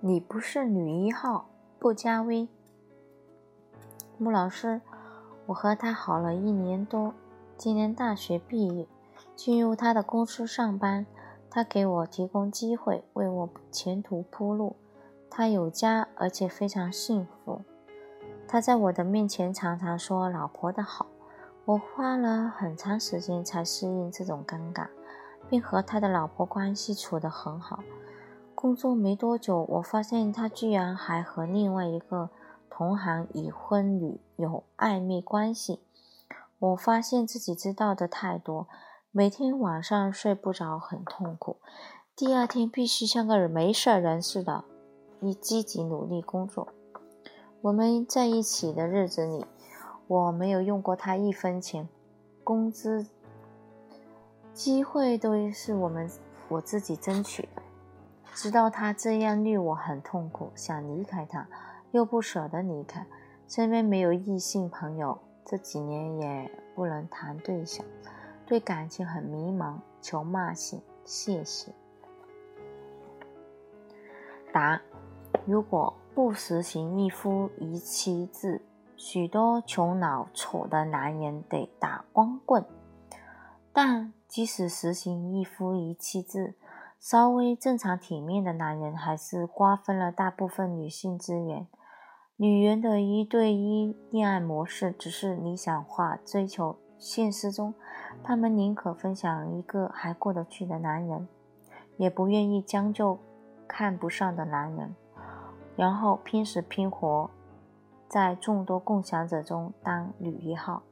你不是女一号，不加微。穆老师，我和他好了一年多，今年大学毕业，进入他的公司上班，他给我提供机会，为我前途铺路。他有家，而且非常幸福。他在我的面前常常说老婆的好，我花了很长时间才适应这种尴尬，并和他的老婆关系处得很好。工作没多久，我发现他居然还和另外一个同行已婚女有暧昧关系。我发现自己知道的太多，每天晚上睡不着，很痛苦。第二天必须像个没事人似的，以积极努力工作。我们在一起的日子里，我没有用过他一分钱，工资、机会都是我们我自己争取的。知道他这样虐我很痛苦，想离开他，又不舍得离开。身边没有异性朋友，这几年也不能谈对象，对感情很迷茫，求骂醒，谢谢。答：如果不实行一夫一妻制，许多穷脑丑的男人得打光棍。但即使实行一夫一妻制，稍微正常体面的男人还是瓜分了大部分女性资源。女人的一对一恋爱模式只是理想化追求，现实中，他们宁可分享一个还过得去的男人，也不愿意将就看不上的男人，然后拼死拼活在众多共享者中当女一号。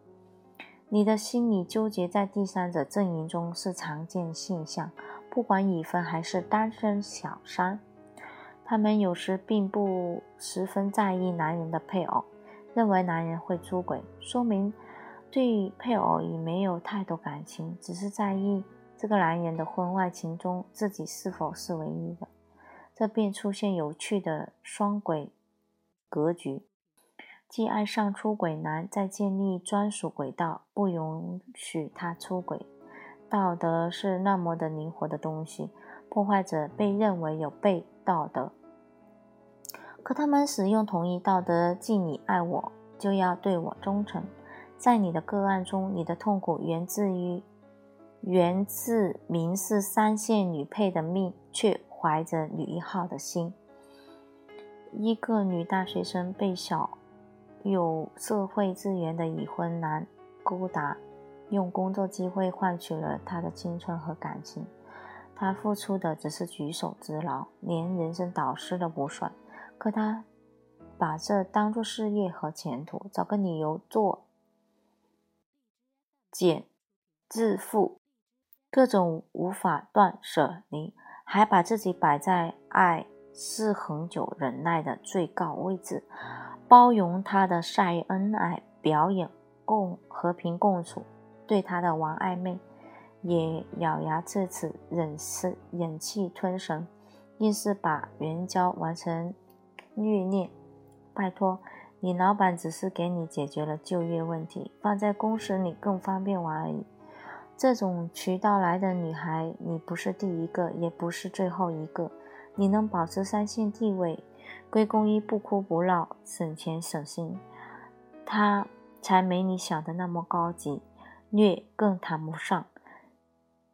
你的心理纠结在第三者阵营中是常见现象。不管已婚还是单身小三，他们有时并不十分在意男人的配偶，认为男人会出轨，说明对配偶已没有太多感情，只是在意这个男人的婚外情中自己是否是唯一的。这便出现有趣的双轨格局：既爱上出轨男，再建立专属轨道，不允许他出轨。道德是那么的灵活的东西，破坏者被认为有悖道德，可他们使用同一道德，既你爱我，就要对我忠诚。在你的个案中，你的痛苦源自于源自明是三线女配的命，却怀着女一号的心。一个女大学生被小有社会资源的已婚男勾搭。用工作机会换取了他的青春和感情，他付出的只是举手之劳，连人生导师都不算。可他把这当做事业和前途，找个理由做减致富，各种无法断舍离，还把自己摆在爱是恒久忍耐的最高位置，包容他的晒恩爱，表演共和平共处。对他的玩暧昧，也咬牙切齿，忍是忍气吞声，硬是把援交完成虐恋。拜托，你老板只是给你解决了就业问题，放在公司里更方便玩而已。这种渠道来的女孩，你不是第一个，也不是最后一个。你能保持三线地位，归功于不哭不闹，省钱省心。他才没你想的那么高级。虐更谈不上，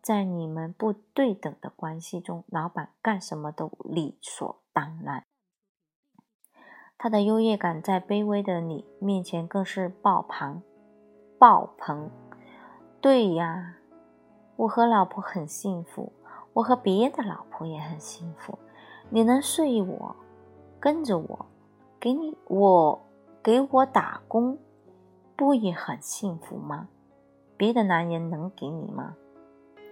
在你们不对等的关系中，老板干什么都理所当然。他的优越感在卑微的你面前更是爆棚，爆棚。对呀，我和老婆很幸福，我和别的老婆也很幸福。你能睡我，跟着我，给你我给我打工，不也很幸福吗？别的男人能给你吗？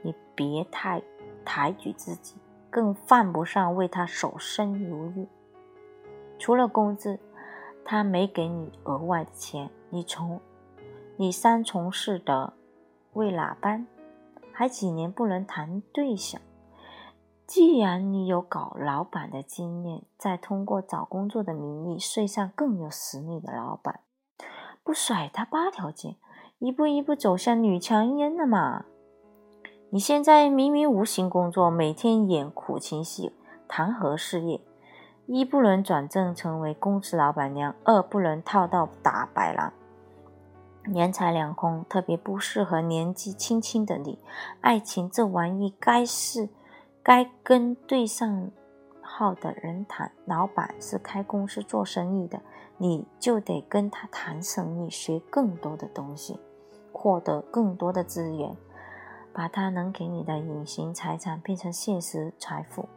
你别太抬举自己，更犯不上为他守身如玉。除了工资，他没给你额外的钱。你从你三从四德，为哪般？还几年不能谈对象？既然你有搞老板的经验，再通过找工作的名义睡上更有实力的老板，不甩他八条街？一步一步走向女强人了嘛？你现在明明无心工作，每天演苦情戏，谈何事业？一不能转正成为公司老板娘，二不能套到打白狼。年财两空，特别不适合年纪轻轻的你。爱情这玩意，该是该跟对上号的人谈。老板是开公司做生意的，你就得跟他谈生意，学更多的东西，获得更多的资源，把他能给你的隐形财产变成现实财富。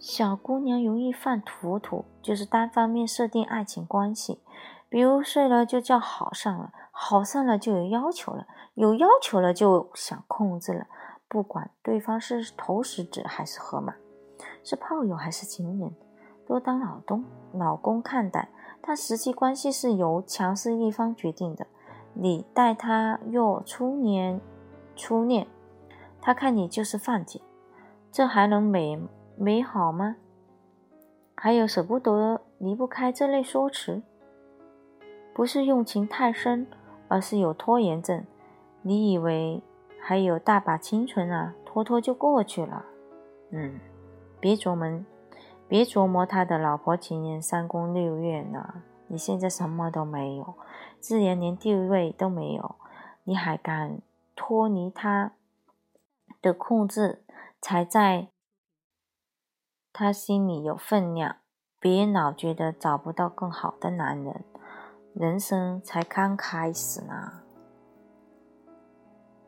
小姑娘容易犯糊涂，就是单方面设定爱情关系，比如睡了就叫好上了。好上了就有要求了，有要求了就想控制了，不管对方是投石子还是河马，是炮友还是情人，都当老东老公看待。但实际关系是由强势一方决定的。你待他若初年初恋，他看你就是犯贱，这还能美美好吗？还有舍不得、离不开这类说辞，不是用情太深。而是有拖延症，你以为还有大把青春啊，拖拖就过去了。嗯，别琢磨，别琢磨他的老婆情人三宫六院呢。你现在什么都没有，自然连地位都没有，你还敢脱离他的控制，才在他心里有分量。别老觉得找不到更好的男人。人生才刚开始呢。